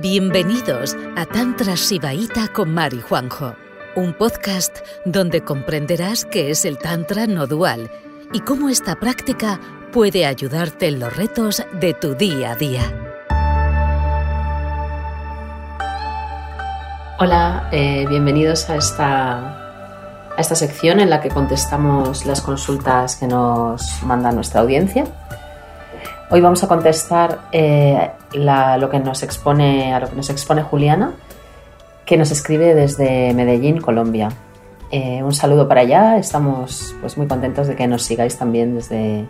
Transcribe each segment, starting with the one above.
Bienvenidos a Tantra Sibaíta con Mari Juanjo, un podcast donde comprenderás qué es el Tantra no dual y cómo esta práctica puede ayudarte en los retos de tu día a día. Hola, eh, bienvenidos a esta, a esta sección en la que contestamos las consultas que nos manda nuestra audiencia. Hoy vamos a contestar eh, lo que nos expone, a lo que nos expone Juliana, que nos escribe desde Medellín, Colombia. Eh, un saludo para allá, estamos pues, muy contentos de que nos sigáis también desde,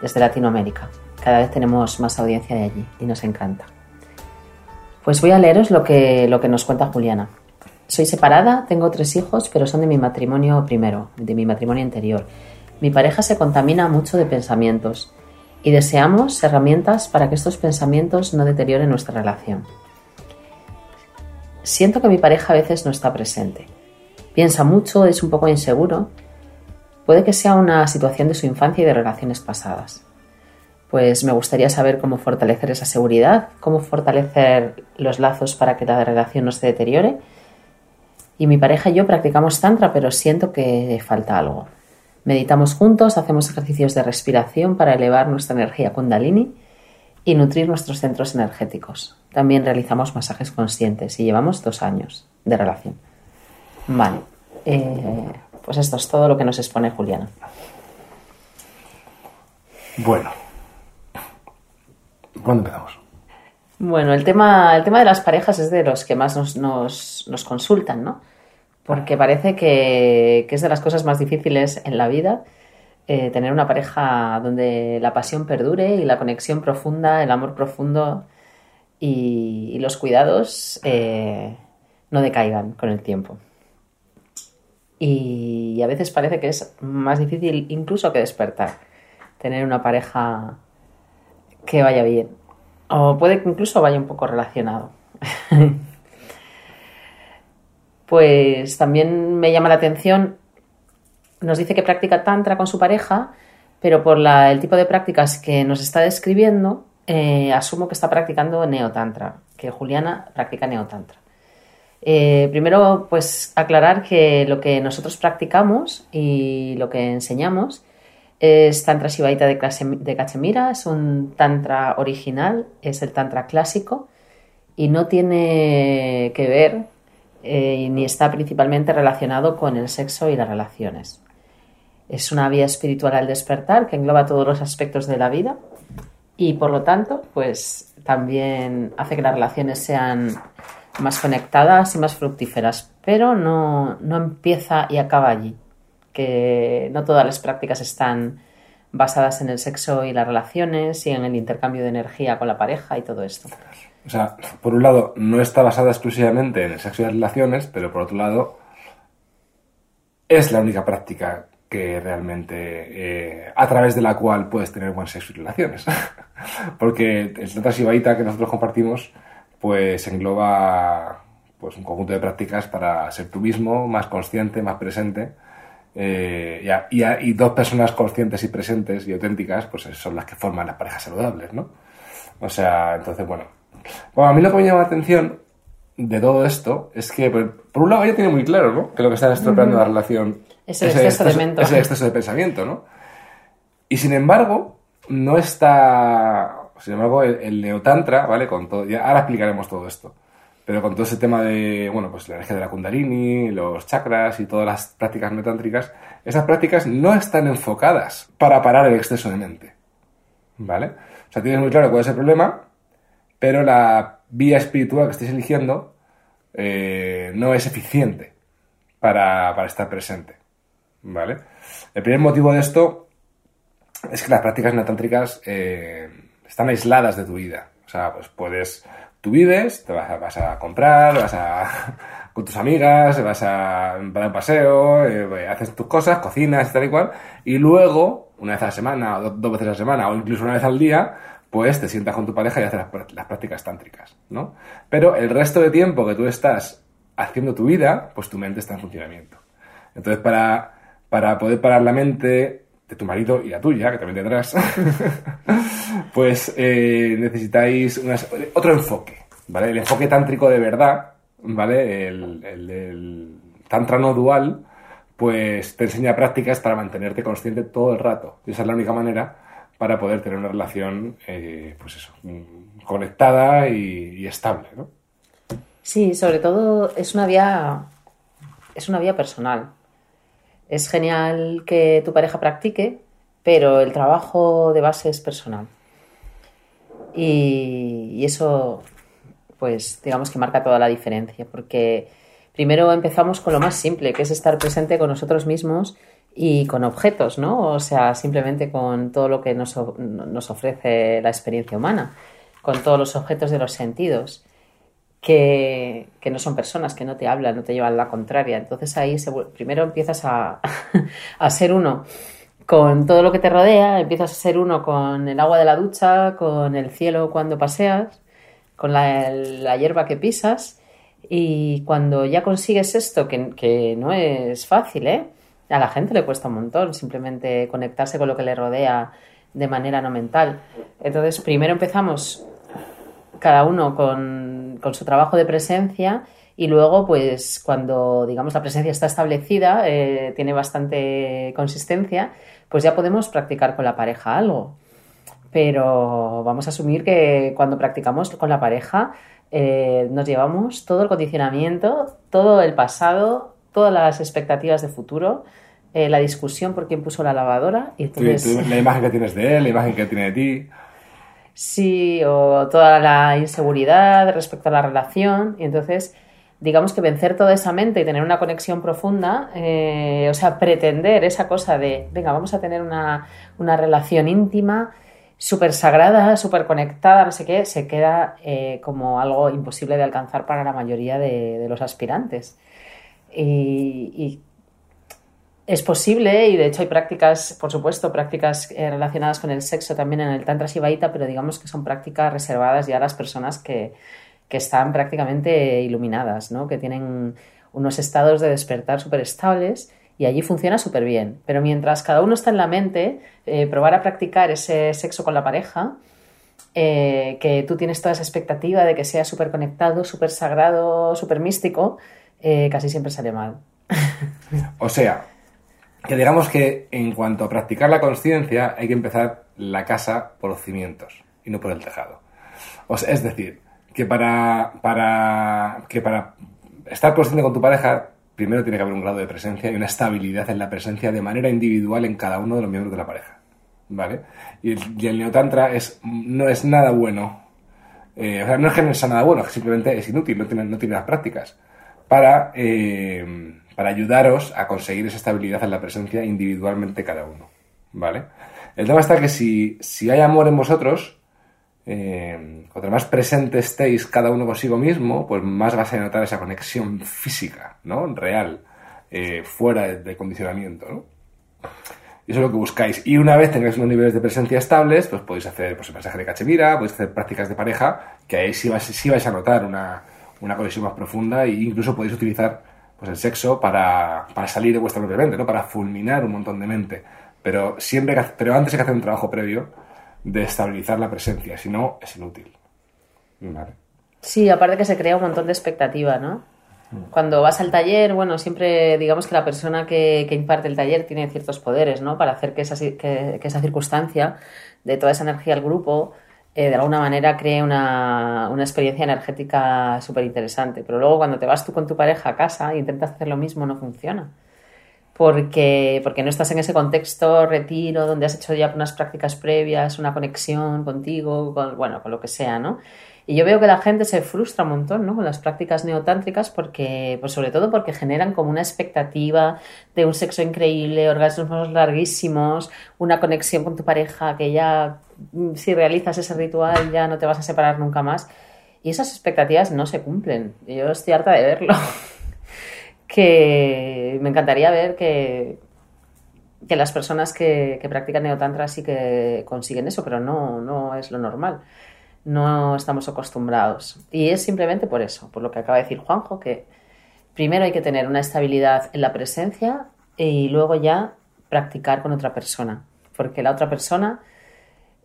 desde Latinoamérica. Cada vez tenemos más audiencia de allí y nos encanta. Pues voy a leeros lo que, lo que nos cuenta Juliana. Soy separada, tengo tres hijos, pero son de mi matrimonio primero, de mi matrimonio anterior. Mi pareja se contamina mucho de pensamientos y deseamos herramientas para que estos pensamientos no deterioren nuestra relación. Siento que mi pareja a veces no está presente. Piensa mucho, es un poco inseguro. Puede que sea una situación de su infancia y de relaciones pasadas. Pues me gustaría saber cómo fortalecer esa seguridad, cómo fortalecer los lazos para que la relación no se deteriore. Y mi pareja y yo practicamos tantra, pero siento que falta algo. Meditamos juntos, hacemos ejercicios de respiración para elevar nuestra energía kundalini y nutrir nuestros centros energéticos. También realizamos masajes conscientes y llevamos dos años de relación. Vale, eh, pues esto es todo lo que nos expone Juliana. Bueno, ¿cuándo empezamos? Bueno, el tema, el tema de las parejas es de los que más nos, nos, nos consultan, ¿no? Porque parece que, es de las cosas más difíciles en la vida. Eh, tener una pareja donde la pasión perdure y la conexión profunda, el amor profundo y, los cuidados eh, no decaigan con el tiempo. Y, a veces parece que es más difícil incluso que despertar, tener una pareja que vaya bien. O puede que incluso vaya un poco relacionado. pues también me llama la atención, nos dice que practica tantra con su pareja, pero por el tipo de prácticas que nos está describiendo, eh, asumo que está practicando neotantra, que Juliana practica neotantra. Eh, primero, pues aclarar que lo que nosotros practicamos y lo que enseñamos es Tantra Shivaita de, de Cachemira, es un Tantra original, es el Tantra clásico y no tiene que ver eh, ni está principalmente relacionado con el sexo y las relaciones. Es una vía espiritual al despertar que engloba todos los aspectos de la vida y por lo tanto, pues también hace que las relaciones sean más conectadas y más fructíferas, pero no, no empieza y acaba allí, que no todas las prácticas están basadas en el sexo y las relaciones y en el intercambio de energía con la pareja y todo esto. O sea, por un lado, no está basada exclusivamente en el sexo y las relaciones, pero por otro lado, es la única práctica que realmente, eh, a través de la cual puedes tener buen sexo y relaciones. Porque el Tantra Shivaita que nosotros compartimos, pues engloba pues, un conjunto de prácticas para ser tú mismo, más consciente, más presente. Eh, y, y, dos personas conscientes y presentes y auténticas, pues son las que forman las parejas saludables, ¿no? O sea, entonces, bueno, bueno, a mí lo que me llama la atención de todo esto es que, por, un lado, ella tiene muy claro, ¿no? Que lo que está estropeando la relación es el exceso, de Es el exceso de pensamiento, ¿no? Y sin embargo, no está. Sin embargo, el, neotantra, ¿vale? Con todo, ya, ahora explicaremos todo esto. Pero con todo ese tema de, bueno, pues la energía de la kundalini, los chakras y todas las prácticas neotántricas, esas prácticas no están enfocadas para parar el exceso de mente. ¿Vale? O sea, tienes muy claro cuál es el problema, pero la vía espiritual que estéis eligiendo eh, no es eficiente para, estar presente. ¿Vale? El primer motivo de esto es que las prácticas neotántricas eh, están aisladas de tu vida. O sea, pues puedes, tú vives, te vas a, vas a comprar, vas a con tus amigas, vas a dar un paseo, eh, haces tus cosas, cocinas, tal y cual, y luego, una vez a la semana, o dos veces a la semana, o incluso una vez al día, pues te sientas con tu pareja y haces las, prácticas tántricas, ¿no? Pero el resto de tiempo que tú estás haciendo tu vida, pues tu mente está en funcionamiento. Entonces, para, para poder parar la mente de tu marido y la tuya, que también tendrás, pues eh, necesitáis otro enfoque, ¿vale? El enfoque tántrico de verdad, ¿vale? El, el, tantra no dual, pues te enseña prácticas para mantenerte consciente todo el rato. Y esa es la única manera para poder tener una relación, eh, pues eso, conectada y, y estable, ¿no? Sí, sobre todo es una vía, es una vía personal. Es genial que tu pareja practique, pero el trabajo de base es personal. Y, y eso, pues digamos que marca toda la diferencia, porque primero empezamos con lo más simple, que es estar presente con nosotros mismos y con objetos, ¿no? O sea, simplemente con todo lo que nos, nos ofrece la experiencia humana, con todos los objetos de los sentidos, que, no son personas, que no te hablan, no te llevan la contraria. Entonces ahí se primero empiezas a, a ser uno con todo lo que te rodea, empiezas a ser uno con el agua de la ducha, con el cielo cuando paseas, con la, la hierba que pisas. Y cuando ya consigues esto, que, que no es fácil, ¿eh? A la gente le cuesta un montón simplemente conectarse con lo que le rodea de manera no mental. Entonces, primero empezamos cada uno con, con su trabajo de presencia y luego, pues, cuando, digamos, la presencia está establecida, eh, tiene bastante consistencia, pues ya podemos practicar con la pareja algo. Pero vamos a asumir que cuando practicamos con la pareja eh, nos llevamos todo el condicionamiento, todo el pasado, todas las expectativas de futuro, eh, la discusión por quién puso la lavadora y entonces... la imagen que tienes de él, la imagen que tiene de ti. Sí, o toda la inseguridad respecto a la relación. Y entonces, digamos que vencer toda esa mente y tener una conexión profunda, eh, o sea, pretender esa cosa de, venga, vamos a tener una, una relación íntima, súper sagrada, súper conectada, no sé qué, se queda eh, como algo imposible de alcanzar para la mayoría de, los aspirantes. Y es posible y de hecho hay prácticas, por supuesto, prácticas eh, relacionadas con el sexo también en el Tantra Shivaita, pero digamos que son prácticas reservadas ya a las personas que, que están prácticamente iluminadas, ¿no? que tienen unos estados de despertar súper estables y allí funciona súper bien. Pero mientras cada uno está en la mente, eh, probar a practicar ese sexo con la pareja, eh, que tú tienes toda esa expectativa de que sea súper conectado, súper sagrado, súper místico, casi siempre sale mal. O sea, que digamos que en cuanto a practicar la conciencia, hay que empezar la casa por los cimientos y no por el tejado. Es decir, que para, para, que para estar consciente con tu pareja, primero tiene que haber un grado de presencia y una estabilidad en la presencia de manera individual en cada uno de los miembros de la pareja. ¿Vale? Y el, neotantra es, no es nada bueno. Eh, o sea, no es que no sea nada bueno, simplemente es inútil, no tiene, no tiene las prácticas. Para, eh, para ayudaros a conseguir esa estabilidad en la presencia individualmente cada uno. ¿Vale? El tema está que si, si hay amor en vosotros, eh, cuanto más presente estéis cada uno consigo mismo, pues más vas a notar esa conexión física, ¿no? Real, eh, fuera de, condicionamiento, ¿no? Eso es lo que buscáis. Y una vez tengáis unos niveles de presencia estables, pues podéis hacer pues, el masaje de cachemira, podéis hacer prácticas de pareja, que ahí sí vais, sí vais a notar una, una conexión más profunda e incluso podéis utilizar pues, el sexo para, para salir de vuestra propia mente, ¿no? Para fulminar un montón de mente. Pero, siempre, que pero antes hay que hacer un trabajo previo de estabilizar la presencia, si no, es inútil. Vale. Sí, aparte que se crea un montón de expectativa, ¿no? Cuando vas al taller, bueno, siempre digamos que la persona que, que imparte el taller tiene ciertos poderes, ¿no? Para hacer que esa, que esa circunstancia de toda esa energía al grupo eh, de alguna manera cree una, una experiencia energética súper interesante. Pero luego cuando te vas tú con tu pareja a casa e intentas hacer lo mismo, no funciona. Porque, porque no estás en ese contexto retiro donde has hecho ya unas prácticas previas, una conexión contigo, con, bueno, con lo que sea, ¿no? Y yo veo que la gente se frustra un montón, ¿no? Con las prácticas neotántricas porque, pues sobre todo porque generan como una expectativa de un sexo increíble, orgasmos larguísimos, una conexión con tu pareja que ya, mm, si realizas ese ritual, ya no te vas a separar nunca más. Y esas expectativas no se cumplen. Yo estoy harta de verlo. que me encantaría ver que, que las personas que, que practican neotantra sí que consiguen eso, pero no, no es lo normal. No estamos acostumbrados. Y es simplemente por eso, por lo que acaba de decir Juanjo, que primero hay que tener una estabilidad en la presencia y luego ya practicar con otra persona. Porque la otra persona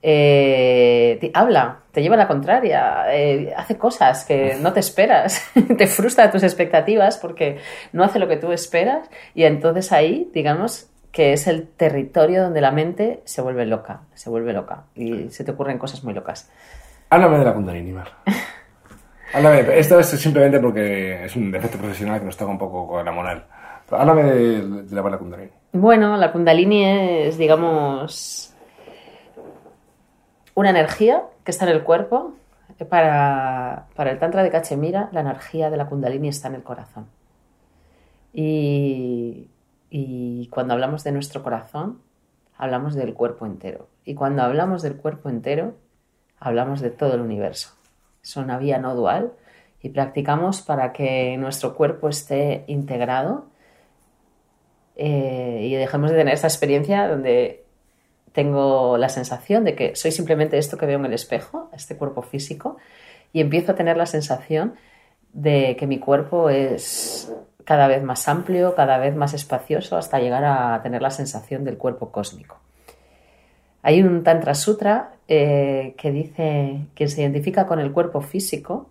eh, te habla, te lleva a la contraria, eh, hace cosas que no te esperas, te frustra tus expectativas porque no hace lo que tú esperas y entonces ahí, digamos, que es el territorio donde la mente se vuelve loca, se vuelve loca y se te ocurren cosas muy locas. Háblame de la Kundalini, Mar. Háblame, esto es simplemente porque es un defecto profesional que nos toca un poco con la moral. Háblame de, de la Kundalini. Bueno, la Kundalini es, digamos, una energía que está en el cuerpo. Para, para el Tantra de Cachemira, la energía de la Kundalini está en el corazón. Y, y cuando hablamos de nuestro corazón, hablamos del cuerpo entero. Y cuando hablamos del cuerpo entero, hablamos de todo el universo. Es una vía no dual y practicamos para que nuestro cuerpo esté integrado eh, y dejemos de tener esta experiencia donde tengo la sensación de que soy simplemente esto que veo en el espejo, este cuerpo físico, y empiezo a tener la sensación de que mi cuerpo es cada vez más amplio, cada vez más espacioso, hasta llegar a tener la sensación del cuerpo cósmico. Hay un Tantra Sutra eh, que dice quien se identifica con el cuerpo físico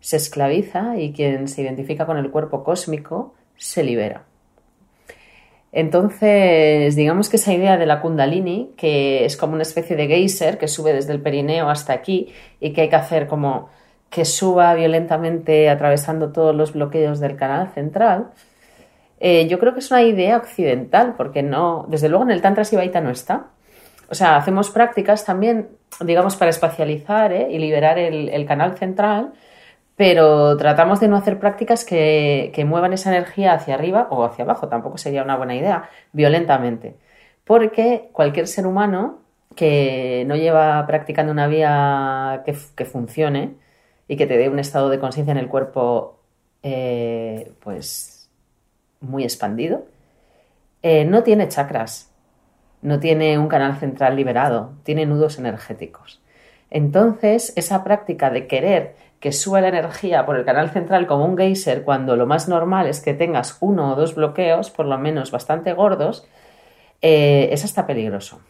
se esclaviza y quien se identifica con el cuerpo cósmico se libera. Entonces, digamos que esa idea de la kundalini, que es como una especie de geyser que sube desde el perineo hasta aquí y que hay que hacer como que suba violentamente atravesando todos los bloqueos del canal central, eh, yo creo que es una idea occidental, porque no, desde luego en el Tantra Sivaita no está. O sea, hacemos prácticas también, digamos, para espacializar ¿eh? y liberar el, canal central, pero tratamos de no hacer prácticas que, muevan esa energía hacia arriba o hacia abajo, tampoco sería una buena idea, violentamente. Porque cualquier ser humano que no lleva practicando una vía que, funcione y que te dé un estado de conciencia en el cuerpo, eh, pues, muy expandido, eh, no tiene chakras, no tiene un canal central liberado, tiene nudos energéticos. Entonces, esa práctica de querer que suba la energía por el canal central como un geyser cuando lo más normal es que tengas uno o dos bloqueos, por lo menos bastante gordos, eh, es hasta peligroso.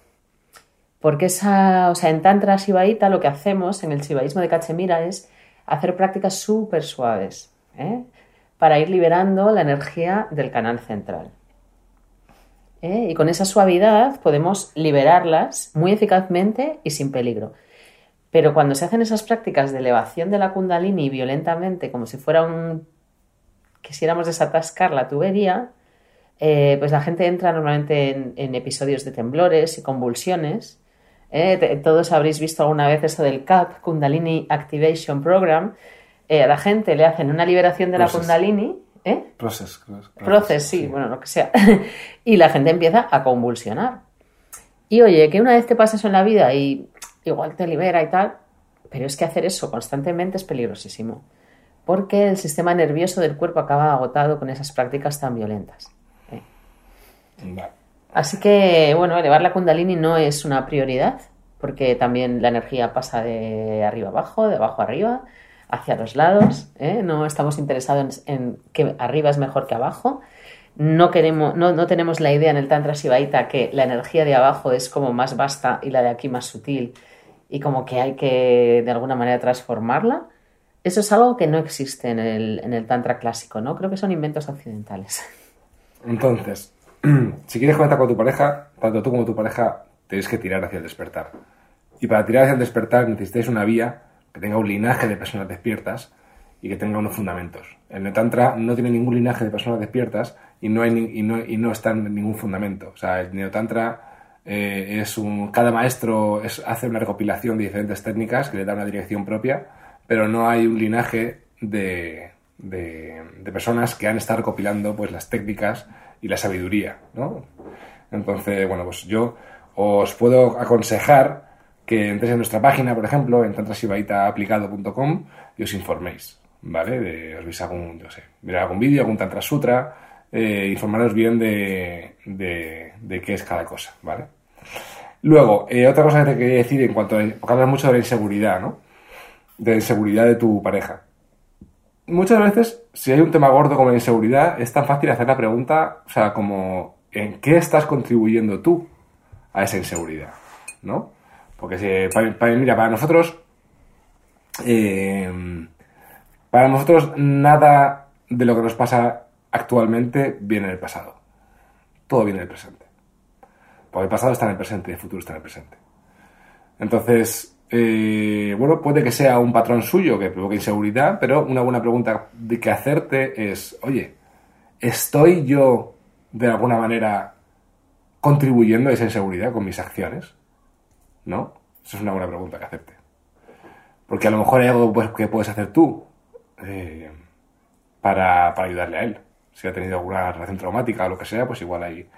Porque esa, o sea, en Tantra Shivaíta lo que hacemos en el Shivaísmo de Cachemira es hacer prácticas súper suaves ¿eh? para ir liberando la energía del canal central. ¿Eh? Y con esa suavidad podemos liberarlas muy eficazmente y sin peligro. Pero cuando se hacen esas prácticas de elevación de la kundalini violentamente, como si fuera un... quisiéramos desatascar la tubería, eh, pues la gente entra normalmente en, episodios de temblores y convulsiones. Eh, todos habréis visto alguna vez eso del CAP, Kundalini Activation Program. Eh, a la gente le hacen una liberación de la kundalini. ¿Eh? Process, process, sí, bueno, lo que sea. y la gente empieza a convulsionar. Y oye, que una vez te pasa eso en la vida y igual te libera y tal, pero es que hacer eso constantemente es peligrosísimo, porque el sistema nervioso del cuerpo acaba agotado con esas prácticas tan violentas. ¿eh? Así que, bueno, elevar la kundalini no es una prioridad, porque también la energía pasa de arriba abajo, de abajo arriba, hacia los lados. ¿eh? No estamos interesados en, que arriba es mejor que abajo. No, queremos, no, no, tenemos la idea en el Tantra Shivaita que la energía de abajo es como más vasta y la de aquí más sutil y como que hay que de alguna manera transformarla. Eso es algo que no existe en el, en el Tantra clásico, ¿no? Creo que son inventos occidentales. Entonces, si quieres conectar con tu pareja, tanto tú como tu pareja tenéis que tirar hacia el despertar. Y para tirar hacia el despertar necesitáis una vía que tenga un linaje de personas despiertas y que tenga unos fundamentos. El Tantra no tiene ningún linaje de personas despiertas y no, y no, y no está en ningún fundamento. O sea, el Neotantra eh, es un, cada maestro hace una recopilación de diferentes técnicas que le da una dirección propia, pero no hay un linaje de, personas que han estado recopilando pues, las técnicas y la sabiduría. ¿no? Entonces, bueno, pues yo os puedo aconsejar que entréis en nuestra página, por ejemplo, en tantrasibaitaaplicado.com y os informéis, ¿vale? De, os veis algún, yo sé, mirar algún vídeo, algún tantra sutra, eh, informaros bien de, de, qué es cada cosa, ¿vale? Luego, eh, otra cosa que te quería decir en cuanto a. Porque hablas mucho de la inseguridad, ¿no? De la inseguridad de tu pareja. Muchas veces, si hay un tema gordo como la inseguridad, es tan fácil hacer la pregunta, o sea, como, ¿en qué estás contribuyendo tú a esa inseguridad? ¿No? Porque, si, pa- pa- mira, para nosotros, eh, para nosotros nada de lo que nos pasa actualmente viene del pasado. Todo viene del presente. Porque el pasado está en el presente y el futuro está en el presente. Entonces, eh, bueno, puede que sea un patrón suyo que provoque inseguridad, pero una buena pregunta de que hacerte es, oye, ¿estoy yo de alguna manera contribuyendo a esa inseguridad con mis acciones? ¿No? Esa es una buena pregunta que hacerte. Porque a lo mejor hay algo pues, que puedes hacer tú eh, para, para ayudarle a él. Si ha tenido alguna relación traumática o lo que sea, pues igual hay,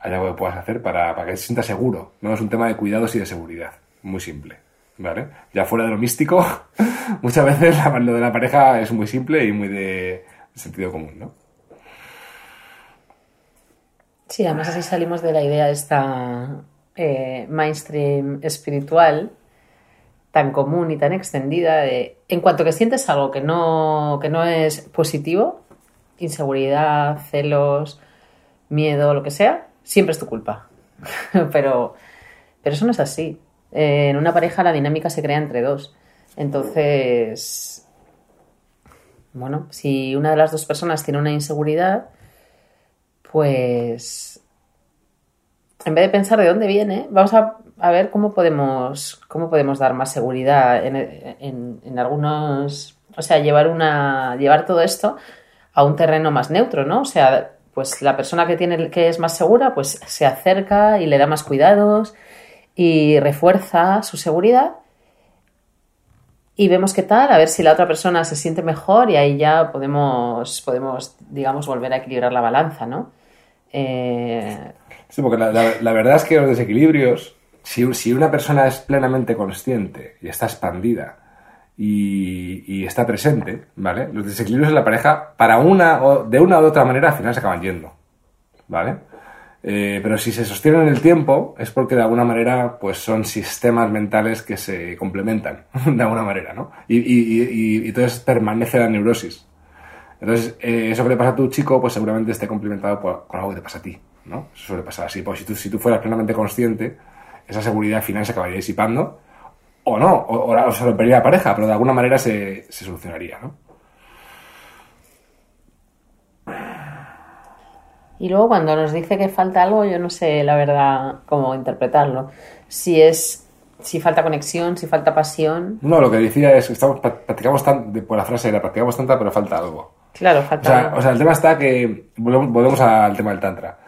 hay algo que puedas hacer para, para que se sienta seguro. No es un tema de cuidados y de seguridad. Muy simple. ¿Vale? Ya fuera de lo místico, muchas veces lo de la pareja es muy simple y muy de sentido común, ¿no? Sí, además así salimos de la idea esta eh, mainstream espiritual tan común y tan extendida de en cuanto que sientes algo que no, que no es positivo, inseguridad, celos, miedo, lo que sea, siempre es tu culpa. pero, pero eso no es así. Eh, en una pareja la dinámica se crea entre dos. Entonces, bueno, si una de las dos personas tiene una inseguridad, pues en vez de pensar de dónde viene, vamos a, a ver cómo podemos, cómo podemos dar más seguridad en, en- en algunos, o sea, llevar una, llevar todo esto a un terreno más neutro, ¿no? O sea, pues la persona que tiene, que es más segura, pues se acerca y le da más cuidados y refuerza su seguridad y vemos qué tal, a ver si la otra persona se siente mejor y ahí ya podemos, podemos digamos, volver a equilibrar la balanza, ¿no? Eh, Sí, porque la, verdad es que los desequilibrios, si, una persona es plenamente consciente y está expandida y, está presente, ¿vale? Los desequilibrios en la pareja, para una o de una u otra manera, al final se acaban yendo, ¿vale? Eh, pero si se sostienen en el tiempo, es porque de alguna manera, pues son sistemas mentales que se complementan, de alguna manera, ¿no? Y entonces permanece la neurosis. Entonces, eh, eso que le pasa a tu chico, pues seguramente esté complementado por- con algo que te pasa a ti, ¿no? Eso suele pasar así. Pues si tú, si tú fueras plenamente consciente, esa seguridad al final se acabaría disipando, o no, o, o, o se rompería la pareja, pero de alguna manera se, se solucionaría, ¿no? Y luego cuando nos dice que falta algo, yo no sé la verdad cómo interpretarlo. Si es, si falta conexión, si falta pasión. No, lo que decía es que estamos, pra- practicamos tanto, por la frase era practicamos tanta, pero falta algo. Claro, O falta sea, algo. o sea, el tema está que. Volvemos, volvemos al tema del Tantra.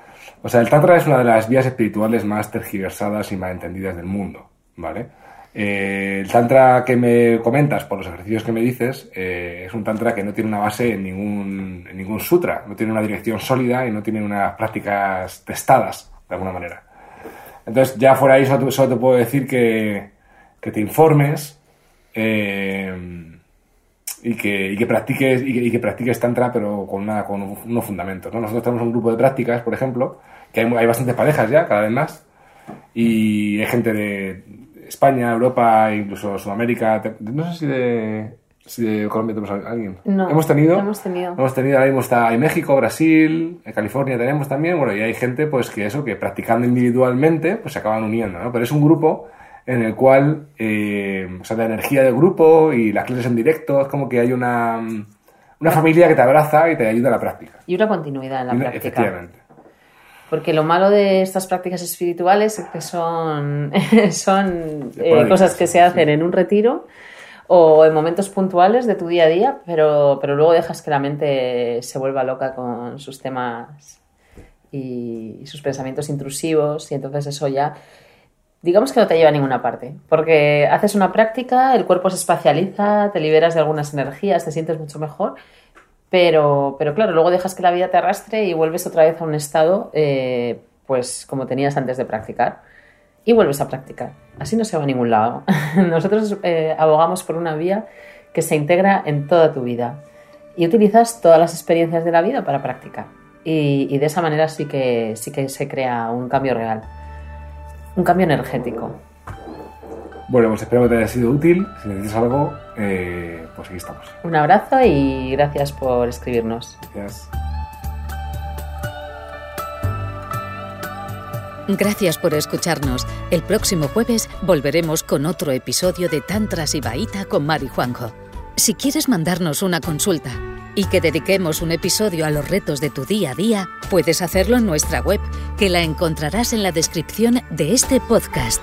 O sea, el Tantra es una de las vías espirituales más tergiversadas y malentendidas del mundo, ¿vale? Eh, el Tantra que me comentas, por los ejercicios que me dices, eh, es un Tantra que no tiene una base en ningún, en ningún sutra, no tiene una dirección sólida y no tiene unas prácticas testadas, de alguna manera. Entonces, ya fuera ahí, solo, solo te puedo decir que, que te informes. eh, y que, y que practiques y que, y que practiques tantra pero con, una, con unos fundamentos ¿no? nosotros tenemos un grupo de prácticas por ejemplo que hay, hay bastantes parejas ya cada vez más y hay gente de España Europa incluso Sudamérica no sé si de si de Colombia tenemos a alguien No, hemos tenido hemos tenido. hemos tenido ahora mismo está hay México Brasil en California tenemos también bueno y hay gente pues que eso que practicando individualmente pues se acaban uniendo ¿no? pero es un grupo en el cual, eh, o sea, la energía del grupo y las clases en directo, es como que hay una, una familia que te abraza y te ayuda a la práctica. Y una continuidad en la una- práctica. Efectivamente. Porque lo malo de estas prácticas espirituales es que son, son eh, cosas que se hacen en un retiro o en momentos puntuales de tu día a día, pero, pero luego dejas que la mente se vuelva loca con sus temas y, y sus pensamientos intrusivos y entonces eso ya digamos que no te lleva a ninguna parte, porque haces una práctica, el cuerpo se espacializa, te liberas de algunas energías, te sientes mucho mejor, pero, pero claro, luego dejas que la vida te arrastre y vuelves otra vez a un estado, eh, pues como tenías antes de practicar, y vuelves a practicar. Así no se va a ningún lado. Nosotros eh, abogamos por una vía que se integra en toda tu vida y utilizas todas las experiencias de la vida para practicar. Y, y de esa manera sí que, sí que se crea un cambio real, un cambio energético. Bueno, pues espero que te haya sido útil. Si necesitas algo, eh, pues aquí estamos. Un abrazo y gracias por escribirnos. Gracias. Gracias por escucharnos. El próximo jueves volveremos con otro episodio de Tantra Sibaíta con Mari Juanjo. Si quieres mandarnos una consulta y que dediquemos un episodio a los retos de tu día a día, puedes hacerlo en nuestra web, que la encontrarás en la descripción de este podcast.